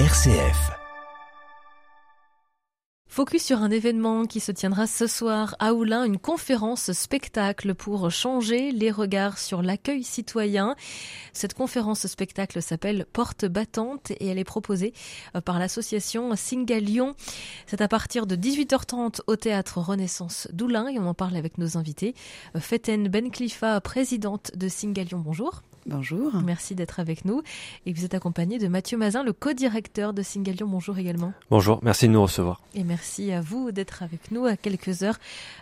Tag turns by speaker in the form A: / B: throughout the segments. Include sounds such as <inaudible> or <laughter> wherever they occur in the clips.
A: RCF.
B: Focus sur un événement qui se tiendra ce soir à Oulin, une conférence spectacle pour changer les regards sur l'accueil citoyen. Cette conférence spectacle s'appelle Porte battante et elle est proposée euh, par l'association Singa Lyon. C'est à partir de 18h30 au théâtre Renaissance d'Oulin et on en parle avec nos invités. Euh, Feten Benklifa, présidente de Singa Lyon, bonjour.
C: Bonjour.
B: Merci d'être avec nous. Et vous êtes accompagné de Mathieu Mazin, le co-directeur de Singalion. Bonjour également.
D: Bonjour, merci de nous recevoir.
B: Et merci à vous d'être avec nous à quelques heures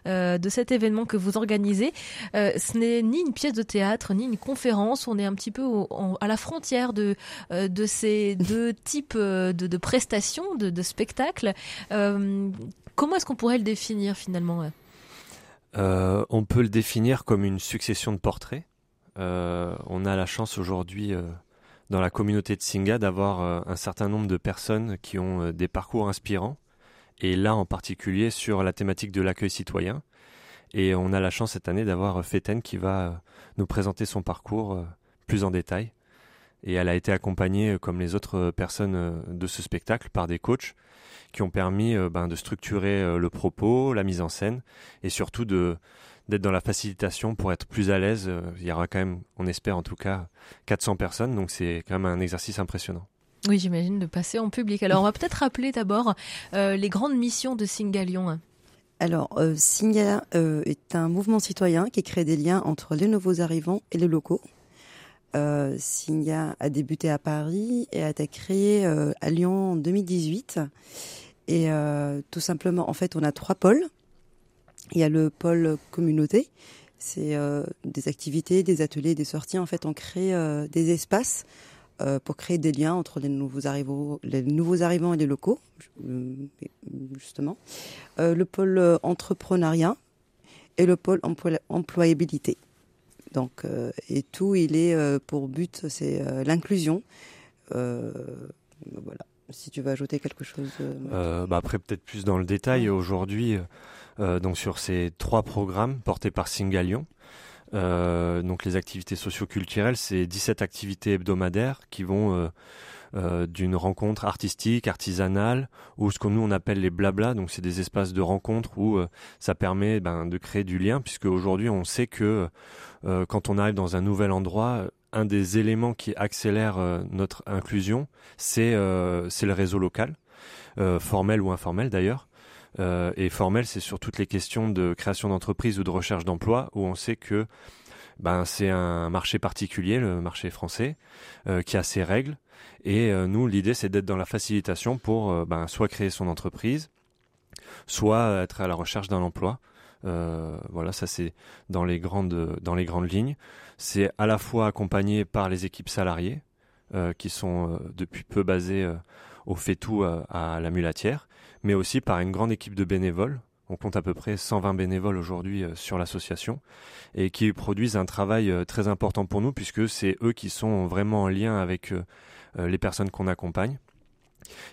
B: euh, de cet événement que vous organisez. Euh, ce n'est ni une pièce de théâtre, ni une conférence. On est un petit peu à la frontière de, euh, de ces deux <laughs> types de, prestations, de, de spectacles. comment est-ce qu'on pourrait le définir finalement?
D: On peut le définir comme une succession de portraits on a la chance aujourd'hui euh, dans la communauté de Singa d'avoir euh, un certain nombre de personnes qui ont des parcours inspirants, et là en particulier sur la thématique de l'accueil citoyen. Et on a la chance cette année d'avoir Feten qui va nous présenter son parcours plus en détail. Et elle a été accompagnée, comme les autres personnes de ce spectacle, par des coachs qui ont permis ben, de structurer le propos, la mise en scène, et surtout de, d'être dans la facilitation pour être plus à l'aise. Euh, il y aura quand même, on espère en tout cas, 400 personnes, donc c'est quand même un exercice impressionnant.
B: Oui, j'imagine de passer en public. Alors, on va peut-être rappeler d'abord euh, les grandes missions de Singa Lyon.
C: Alors, euh, Singa euh, est un mouvement citoyen qui crée des liens entre les nouveaux arrivants et les locaux. Euh, Singa a débuté à Paris et a été créé à Lyon en 2018. Et tout simplement, en fait, on a trois pôles. Il y a le pôle communauté. C'est euh, des activités, des ateliers, des sorties. En fait, on crée euh, des espaces euh, pour créer des liens entre les nouveaux arrivants, les nouveaux arrivants et les locaux, justement. le pôle entrepreneuriat et le pôle employabilité. Donc, et tout, il est pour but, c'est l'inclusion. Si tu veux ajouter quelque chose.
D: Bah après, peut-être plus dans le détail. Aujourd'hui, euh, donc sur ces trois programmes portés par Singalion. Euh, donc les activités socioculturelles, c'est 17 activités hebdomadaires qui vont euh, euh, d'une rencontre artistique, artisanale, ou ce que nous on appelle les blabla. Donc c'est des espaces de rencontre où euh, ça permet ben, de créer du lien, puisque aujourd'hui on sait que quand on arrive dans un nouvel endroit, un des éléments qui accélère notre inclusion, c'est c'est le réseau local, formel ou informel d'ailleurs. Euh, et formel, c'est sur toutes les questions de création d'entreprise ou de recherche d'emploi, où on sait que ben, c'est un marché particulier, le marché français, euh, qui a ses règles. Et euh, nous, l'idée, c'est d'être dans la facilitation pour ben, soit créer son entreprise, soit être à la recherche d'un emploi. Voilà, ça c'est dans les grandes dans les lignes. C'est à la fois accompagné par les équipes salariées qui sont depuis peu basées au fait-tout à la mulatière, mais aussi par une grande équipe de bénévoles. On compte à peu près 120 bénévoles aujourd'hui euh, sur l'association et qui produisent un travail euh, très important pour nous puisque c'est eux qui sont vraiment en lien avec euh, les personnes qu'on accompagne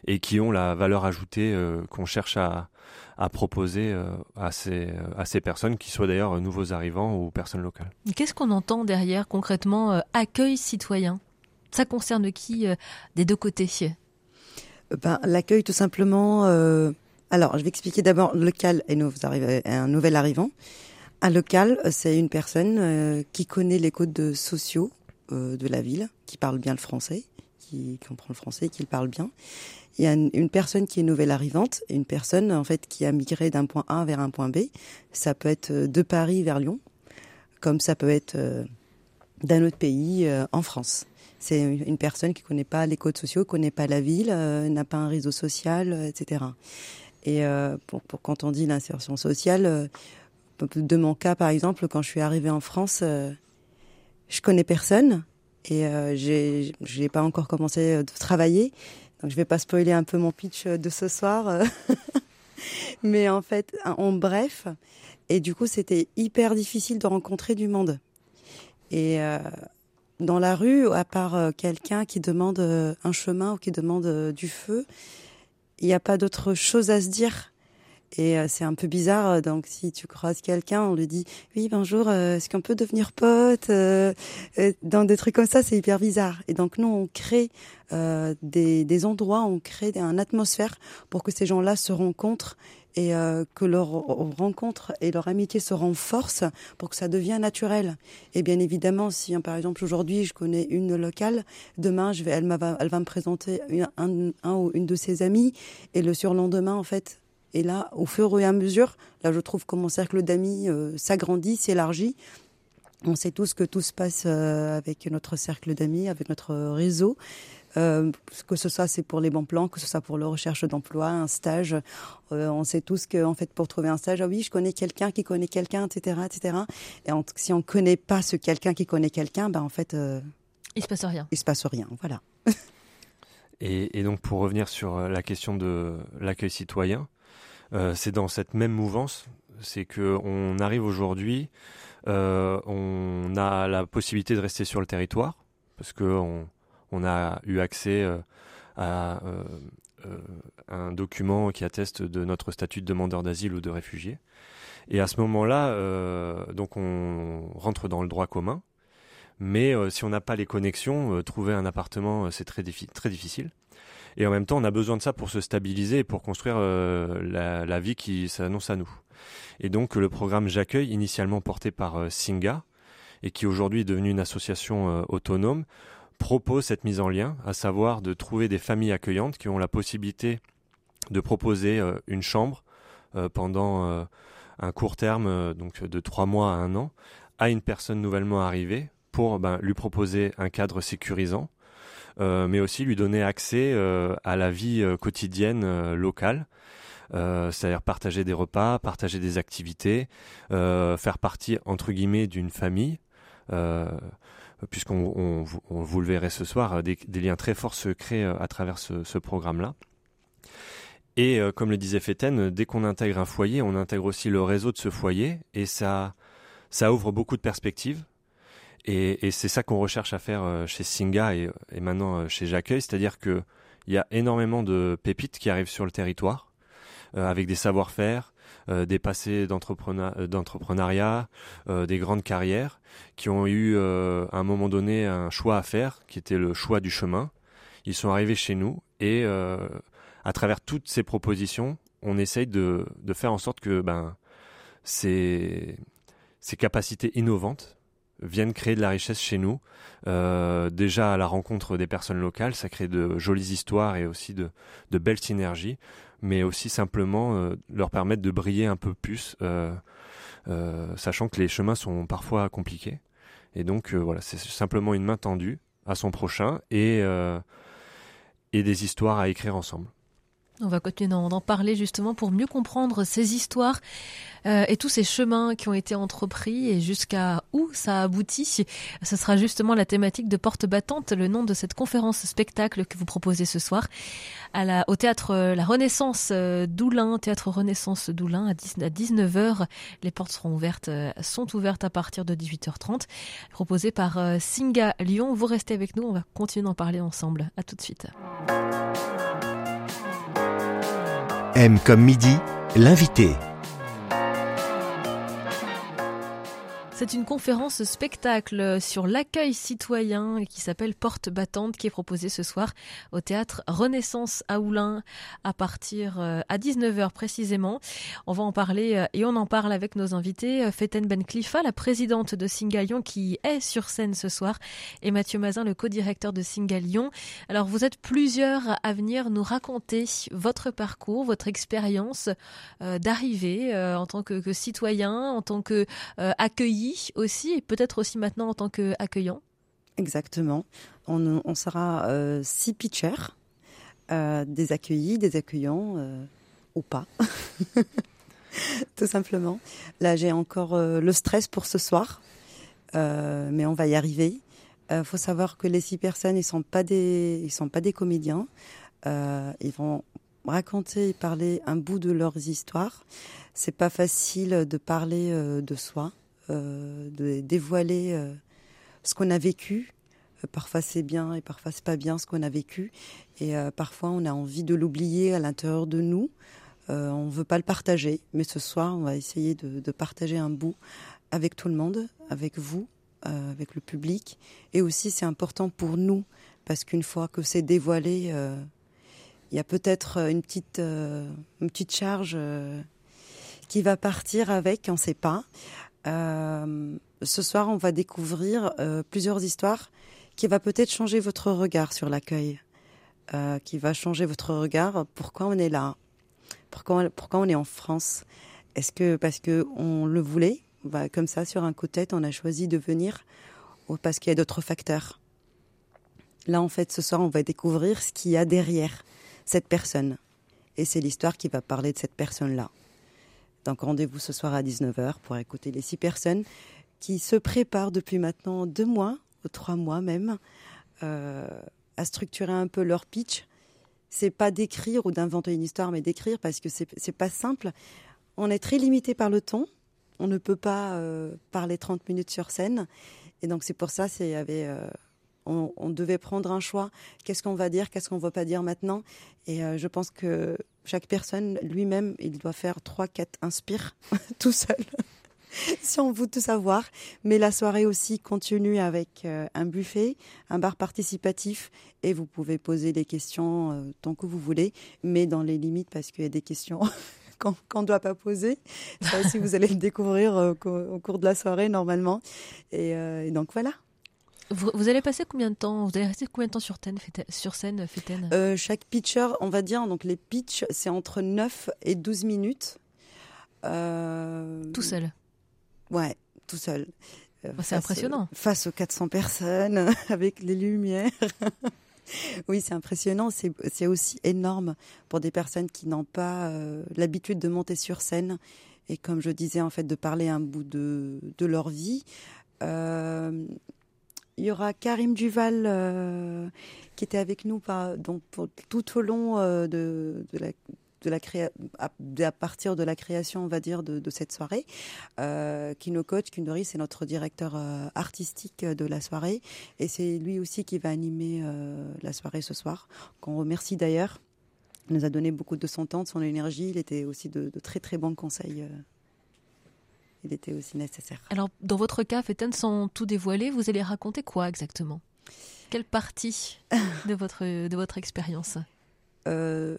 D: et qui ont la valeur ajoutée qu'on cherche à, à proposer à, ces, à ces personnes, qui soient d'ailleurs nouveaux arrivants ou personnes locales.
B: Qu'est-ce qu'on entend derrière concrètement accueil citoyen? Ça concerne qui des deux côtés?
C: Ben, L'accueil, tout simplement. Euh, alors, je vais expliquer d'abord local et un nouvel arrivant. Un local, c'est une personne euh, qui connaît les codes sociaux euh, de la ville, qui parle bien le français, qui comprend le français, qui le parle bien. Il y a une, personne qui est nouvelle arrivante, une personne en fait qui a migré d'un point A vers un point B. Ça peut être de Paris vers Lyon, comme ça peut être d'un autre pays en France. C'est une personne qui connaît pas les codes sociaux, connaît pas la ville, euh, n'a pas un réseau social, euh, etc. Et euh, pour, quand on dit l'insertion sociale, de mon cas par exemple, quand je suis arrivée en France, je connais personne et j'ai j'ai pas encore commencé de travailler, donc je vais pas spoiler un peu mon pitch de ce soir. <laughs> Mais en fait, en bref, et du coup, c'était hyper difficile de rencontrer du monde. Et dans la rue, à part euh, quelqu'un qui demande euh, un chemin ou qui demande euh, du feu, il n'y a pas d'autre chose à se dire. Et c'est un peu bizarre. Donc, si tu croises quelqu'un, on lui dit oui bonjour, est-ce qu'on peut devenir pote Dans des trucs comme ça, c'est hyper bizarre. Et donc, nous, on crée des, des endroits, on crée une atmosphère pour que ces gens-là se rencontrent et euh, que leur rencontre et leur amitié se renforcent pour que ça devienne naturel. Et bien évidemment, si hein, par exemple aujourd'hui je connais une locale, demain je vais, elle, va, elle va me présenter un, un, ou une de ses amies et le surlendemain en fait. Et là, au fur et à mesure, là je trouve que mon cercle d'amis euh, s'agrandit, s'élargit. On sait tous que tout se passe euh, avec notre cercle d'amis, avec notre réseau. Euh, que ce soit c'est pour les bons plans, que ce soit pour la recherche d'emploi, un stage. Euh, on sait tous que en fait pour trouver un stage, ah oui, je connais quelqu'un qui connaît quelqu'un, etc., etc. Et si on connaît pas ce quelqu'un qui connaît quelqu'un, ben en fait, euh,
B: il se passe rien.
C: Il se passe rien, voilà.
D: et, et, donc pour revenir sur la question de l'accueil citoyen, c'est dans cette même mouvance, c'est que on arrive aujourd'hui, on a la possibilité de rester sur le territoire parce que on a eu accès euh, à euh, euh, un document qui atteste de notre statut de demandeur d'asile ou de réfugié. Et à ce moment-là, donc on rentre dans le droit commun. Mais si on n'a pas les connexions, trouver un appartement, c'est très, difficile. Et en même temps, on a besoin de ça pour se stabiliser et pour construire la, vie qui s'annonce à nous. Et donc, le programme J'accueille, initialement porté par Singa, et qui aujourd'hui est devenu une association autonome, propose cette mise en lien, à savoir de trouver des familles accueillantes qui ont la possibilité de proposer euh, une chambre euh, pendant euh, un court terme, donc de trois mois à un an, à une personne nouvellement arrivée pour ben, lui proposer un cadre sécurisant, mais aussi lui donner accès à la vie quotidienne locale. c'est-à-dire partager des repas, partager des activités, faire partie entre guillemets d'une famille puisqu'on vous le verrez ce soir, des, liens très forts se créent euh, à travers ce, programme-là. Et euh, comme le disait Féten, dès qu'on intègre un foyer, on intègre aussi le réseau de ce foyer, et ça ouvre beaucoup de perspectives. Et, c'est ça qu'on recherche à faire euh, chez Singa et, maintenant chez J'accueille, c'est-à-dire qu'il y a énormément de pépites qui arrivent sur le territoire, avec des savoir-faire, euh, des passés euh, d'entrepreneuriat, euh, des grandes carrières, qui ont eu à un moment donné un choix à faire, qui était le choix du chemin. Ils sont arrivés chez nous et à travers toutes ces propositions, on essaye de, faire en sorte que ben, ces, ces capacités innovantes viennent créer de la richesse chez nous. déjà à la rencontre des personnes locales, ça crée de jolies histoires et aussi de, de belles synergies mais aussi simplement euh, leur permettre de briller un peu plus, euh, euh, sachant que les chemins sont parfois compliqués. Et donc voilà, c'est simplement une main tendue à son prochain et, et des histoires à écrire ensemble.
B: On va continuer d'en parler justement pour mieux comprendre ces histoires euh, et tous ces chemins qui ont été entrepris et jusqu'à où ça aboutit. Ce sera justement la thématique de Porte Battante, le nom de cette conférence spectacle que vous proposez ce soir au théâtre euh, La Renaissance euh, d'Oulin, théâtre Renaissance d'Oulin à, 19h. Les portes seront ouvertes, sont ouvertes à partir de 18h30, proposé par Singa Lyon. Vous restez avec nous, on va continuer d'en parler ensemble. À tout de suite.
A: M comme midi, l'invité.
B: C'est une conférence spectacle sur l'accueil citoyen qui s'appelle Porte battante qui est proposée ce soir au théâtre Renaissance à Oulin à partir euh, à 19h précisément. On va en parler euh, et on en parle avec nos invités euh, Feten Benklifa, la présidente de Singalion qui est sur scène ce soir et Mathieu Mazin, le co-directeur de Singalion. Alors vous êtes plusieurs à venir nous raconter votre parcours, votre expérience d'arrivée en tant que, citoyen, en tant que aussi, et peut-être aussi maintenant en tant qu'accueillant
C: Exactement. On, sera euh, six pitchers, euh, des accueillis, des accueillants euh, ou pas. <laughs> Tout simplement. Là, j'ai encore le stress pour ce soir, mais on va y arriver. Il faut savoir que les six personnes, ils sont sont pas des comédiens. ils vont raconter et parler un bout de leurs histoires. C'est pas facile de parler de soi. Euh, de dévoiler euh, ce qu'on a vécu. Euh, parfois c'est bien et parfois c'est pas bien ce qu'on a vécu. Et parfois on a envie de l'oublier à l'intérieur de nous. On ne veut pas le partager, mais ce soir, on va essayer de, partager un bout avec tout le monde, avec vous, avec le public. Et aussi, c'est important pour nous, parce qu'une fois que c'est dévoilé, il y a peut-être une petite, une petite charge qui va partir avec, on ne sait pas. Euh, ce soir, on va découvrir euh, plusieurs histoires qui va peut-être changer votre regard sur l'accueil, euh, qui va changer votre regard. Pourquoi on est là? Pourquoi, pourquoi on est en France? Est-ce que parce que on le voulait? Bah, Comme ça, sur un coup de tête, on a choisi de venir ou parce qu'il y a d'autres facteurs Là, en fait, ce soir, on va découvrir ce qu'il y a derrière cette personne. Et c'est l'histoire qui va parler de cette personne-là. Donc rendez-vous ce soir à 19h pour écouter les six personnes qui se préparent depuis maintenant deux mois, ou trois mois même, euh, à structurer un peu leur pitch. C'est pas d'écrire ou d'inventer une histoire, mais d'écrire parce que c'est pas simple. On est très limité par le temps. On ne peut pas euh, parler 30 minutes sur scène. Et donc c'est pour ça, c'est avait euh, on, devait prendre un choix. Qu'est-ce qu'on va dire, qu'est-ce qu'on ne va pas dire maintenant? Et euh, je pense que chaque personne lui-même, il doit faire trois, quatre inspire <laughs> tout seul. <laughs> si on veut tout savoir. Mais la soirée aussi continue avec euh, un buffet, un bar participatif, et vous pouvez poser les questions euh, tant que vous voulez, mais dans les limites parce qu'il y a des questions <laughs> qu'on qu ne doit pas poser. Ça aussi, vous allez le découvrir au cours de la soirée normalement. Et donc voilà.
B: Vous, vous, allez passer combien de temps Vous allez rester combien de temps sur, ten, sur scène, Féten
C: euh, Chaque pitcher, on va dire, donc les pitchs, c'est entre 9 et 12 minutes.
B: Euh... Tout seul?
C: Ouais, tout seul.
B: Euh, c'est impressionnant.
C: Face aux 400 personnes, <laughs> avec les lumières. <laughs> oui, c'est impressionnant. C'est aussi énorme pour des personnes qui n'ont pas l'habitude de monter sur scène. Et comme je disais, en fait, de parler un bout de, de leur vie. Euh, il y aura Karim Duval euh, qui était avec nous donc tout au long euh, de, la de à, partir de la création, on va dire, de, cette soirée, euh, nous coach, nourrit, c'est notre directeur euh, artistique de la soirée, et c'est lui aussi qui va animer la soirée ce soir. Qu'on remercie d'ailleurs. Il nous a donné beaucoup de son temps, de son énergie. Il était aussi de, de très très bons conseils. Euh, il était aussi nécessaire.
B: Alors, dans votre cas, Féten, sans tout dévoiler, vous allez raconter quoi exactement? Quelle partie <laughs> de votre, de votre expérience?
C: Euh,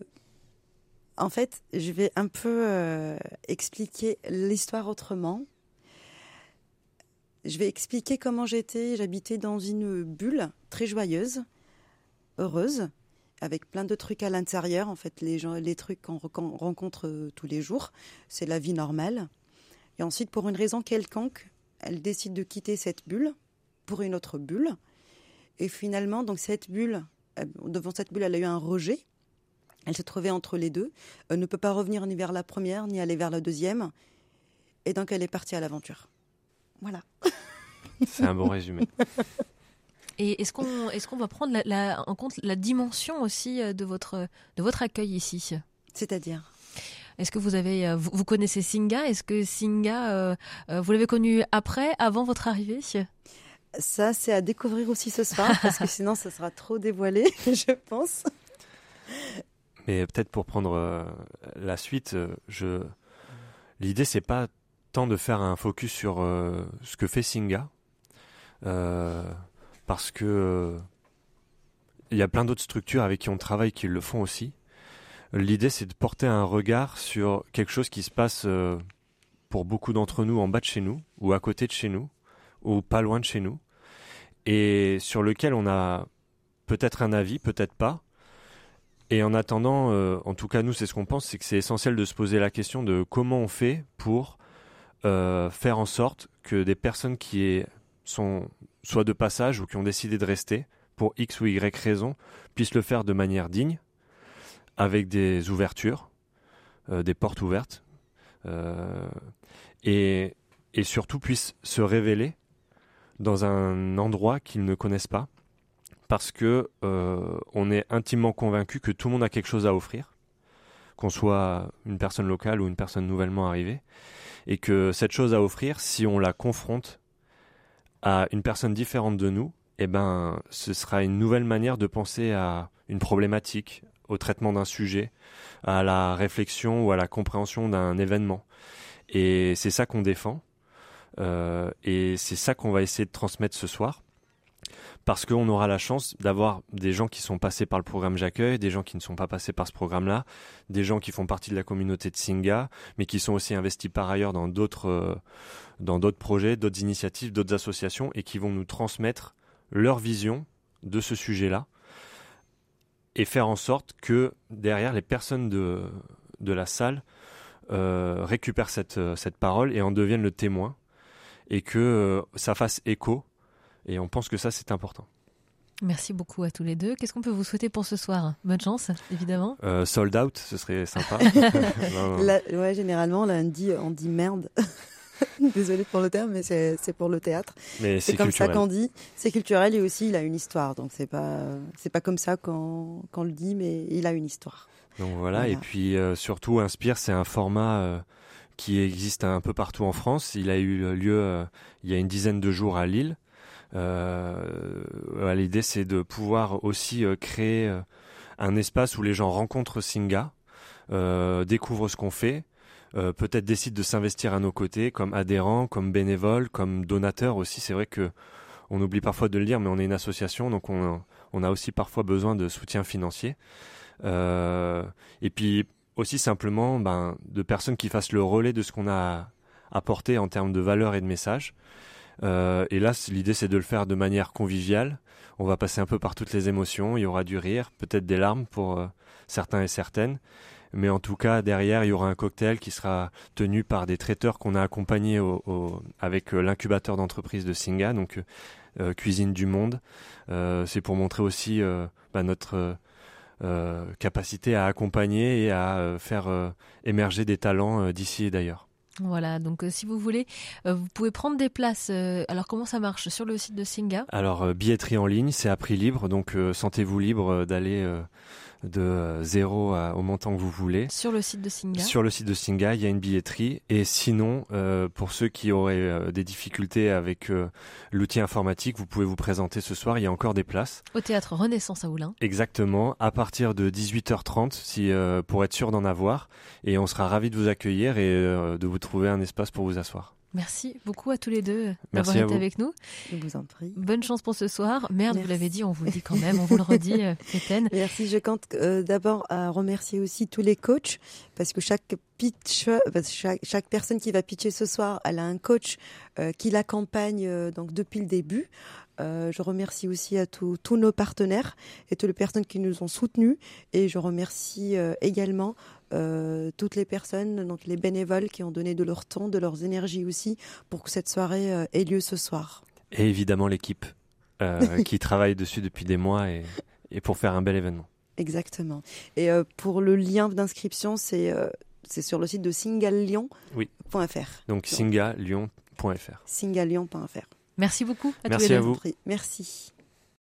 C: En fait, je vais un peu euh, expliquer l'histoire autrement. Je vais expliquer comment j'étais. J'habitais dans une bulle très joyeuse, heureuse, avec plein de trucs à l'intérieur. En fait, les, gens, les trucs qu'on rencontre tous les jours, c'est la vie normale. Et ensuite, pour une raison quelconque, elle décide de quitter cette bulle pour une autre bulle. Et finalement, donc cette bulle, devant cette bulle, elle a eu un rejet. Elle se trouvait entre les deux. Elle ne peut pas revenir ni vers la première, ni aller vers la deuxième. Et donc, elle est partie à l'aventure. Voilà. <laughs>
D: C'est un bon résumé.
B: Et est-ce qu'on est qu'on va prendre la, la, en compte la dimension aussi de votre, de votre accueil ici?
C: C'est-à-dire?
B: Est-ce que vous avez, vous, vous connaissez Singa? Est-ce que Singa, euh, vous l'avez connu après, avant votre arrivée?
C: Ça, c'est à découvrir aussi ce soir, <laughs> parce que sinon, ça sera trop dévoilé, <laughs> je pense.
D: Mais peut-être pour prendre euh, la suite, je l'idée c'est pas tant de faire un focus sur euh, ce que fait Singa, parce que il y a plein d'autres structures avec qui on travaille qui le font aussi. L'idée, c'est de porter un regard sur quelque chose qui se passe euh, pour beaucoup d'entre nous en bas de chez nous, ou à côté de chez nous, ou pas loin de chez nous, et sur lequel on a peut-être un avis, peut-être pas. Et en attendant, euh, en tout cas nous, c'est ce qu'on pense, c'est que c'est essentiel de se poser la question de comment on fait pour euh, faire en sorte que des personnes qui sont soit de passage ou qui ont décidé de rester pour X ou Y raison puissent le faire de manière digne avec des ouvertures, euh, des portes ouvertes, euh, et, surtout puissent se révéler dans un endroit qu'ils ne connaissent pas, parce que euh, on est intimement convaincu que tout le monde a quelque chose à offrir, qu'on soit une personne locale ou une personne nouvellement arrivée, et que cette chose à offrir, si on la confronte à une personne différente de nous, eh ben, ce sera une nouvelle manière de penser à une problématique, au traitement d'un sujet, à la réflexion ou à la compréhension d'un événement. Et c'est ça qu'on défend. Euh, et c'est ça qu'on va essayer de transmettre ce soir. Parce qu'on aura la chance d'avoir des gens qui sont passés par le programme J'accueille, des gens qui ne sont pas passés par ce programme-là, des gens qui font partie de la communauté de Singa, mais qui sont aussi investis par ailleurs dans d'autres euh, dans d'autres projets, d'autres initiatives, d'autres associations, et qui vont nous transmettre leur vision de ce sujet-là, et faire en sorte que derrière les personnes de, de la salle euh, récupèrent cette, cette parole et en deviennent le témoin et que euh, ça fasse écho. Et on pense que ça, c'est important.
B: Merci beaucoup à tous les deux. Qu'est-ce qu'on peut vous souhaiter pour ce soir? Bonne chance, évidemment.
D: Euh, sold out, ce serait sympa. <laughs>
C: ouais, généralement, lundi, on dit merde. <laughs> Désolé pour le terme, mais c'est pour le théâtre. C'est comme ça qu'on dit. C'est culturel et aussi il a une histoire. Donc c'est pas c'est pas comme ça qu'on le dit, mais il a une histoire.
D: Donc voilà. Et puis euh, surtout, Inspire, c'est un format qui existe un peu partout en France. Il a eu lieu euh, il y a une dizaine de jours à Lille. Euh, L'idée, c'est de pouvoir aussi euh, créer euh, un espace où les gens rencontrent Singa, découvrent ce qu'on fait, peut-être décident de s'investir à nos côtés comme adhérents, comme bénévoles, comme donateurs aussi. C'est vrai que on oublie parfois de le dire, mais on est une association, donc on, a aussi parfois besoin de soutien financier. et puis aussi simplement ben, de personnes qui fassent le relais de ce qu'on a apporté en termes de valeurs et de messages. Euh, et là, l'idée, c'est de le faire de manière conviviale. On va passer un peu par toutes les émotions. Il y aura du rire, peut-être des larmes pour euh, certains et certaines. Mais en tout cas, derrière, il y aura un cocktail qui sera tenu par des traiteurs qu'on a accompagnés au, avec euh, l'incubateur d'entreprise de Singa, donc Cuisine du Monde. c'est pour montrer aussi bah, notre euh, capacité à accompagner et à euh, faire euh, émerger des talents d'ici et d'ailleurs.
B: Voilà, donc si vous voulez, vous pouvez prendre des places. alors comment ça marche sur le site de Singa?
D: Alors billetterie en ligne, c'est à prix libre, donc sentez-vous libre d'aller de zéro au montant que vous voulez.
B: Sur le site de Singa
D: Sur le site de Singa, il y a une billetterie. Et sinon, euh, pour ceux qui auraient euh, des difficultés avec euh, l'outil informatique, vous pouvez vous présenter ce soir, il y a encore des places.
B: Au théâtre Renaissance à Oulin.
D: Exactement, à partir de 18h30, si, pour être sûr d'en avoir. Et on sera ravis de vous accueillir et de vous trouver un espace pour vous asseoir.
B: Merci beaucoup à tous les deux d'avoir été avec nous.
C: Je vous en prie.
B: Bonne chance pour ce soir. Merde, vous l'avez dit, on vous le dit quand même, on vous le redit, <laughs> Étienne.
C: Merci. Je compte euh, d'abord à remercier aussi tous les coachs parce que chaque pitch, euh, chaque, chaque, personne qui va pitcher ce soir, elle a un coach euh, qui l'accompagne euh, donc depuis le début. Euh, je remercie aussi à tous nos partenaires et toutes les personnes qui nous ont soutenus. Et je remercie euh, également euh, toutes les personnes, donc les bénévoles qui ont donné de leur temps, de leurs énergies aussi pour que cette soirée ait lieu ce soir.
D: Et évidemment l'équipe <laughs> qui travaille dessus depuis des mois et, et, pour faire un bel événement.
C: Exactement. Et pour le lien d'inscription, c'est c'est sur le site de singalion.fr.
D: Oui. Donc singalion.fr.
C: Singalion.fr.
B: Merci beaucoup
D: à Merci
B: à
D: vous.
C: Merci.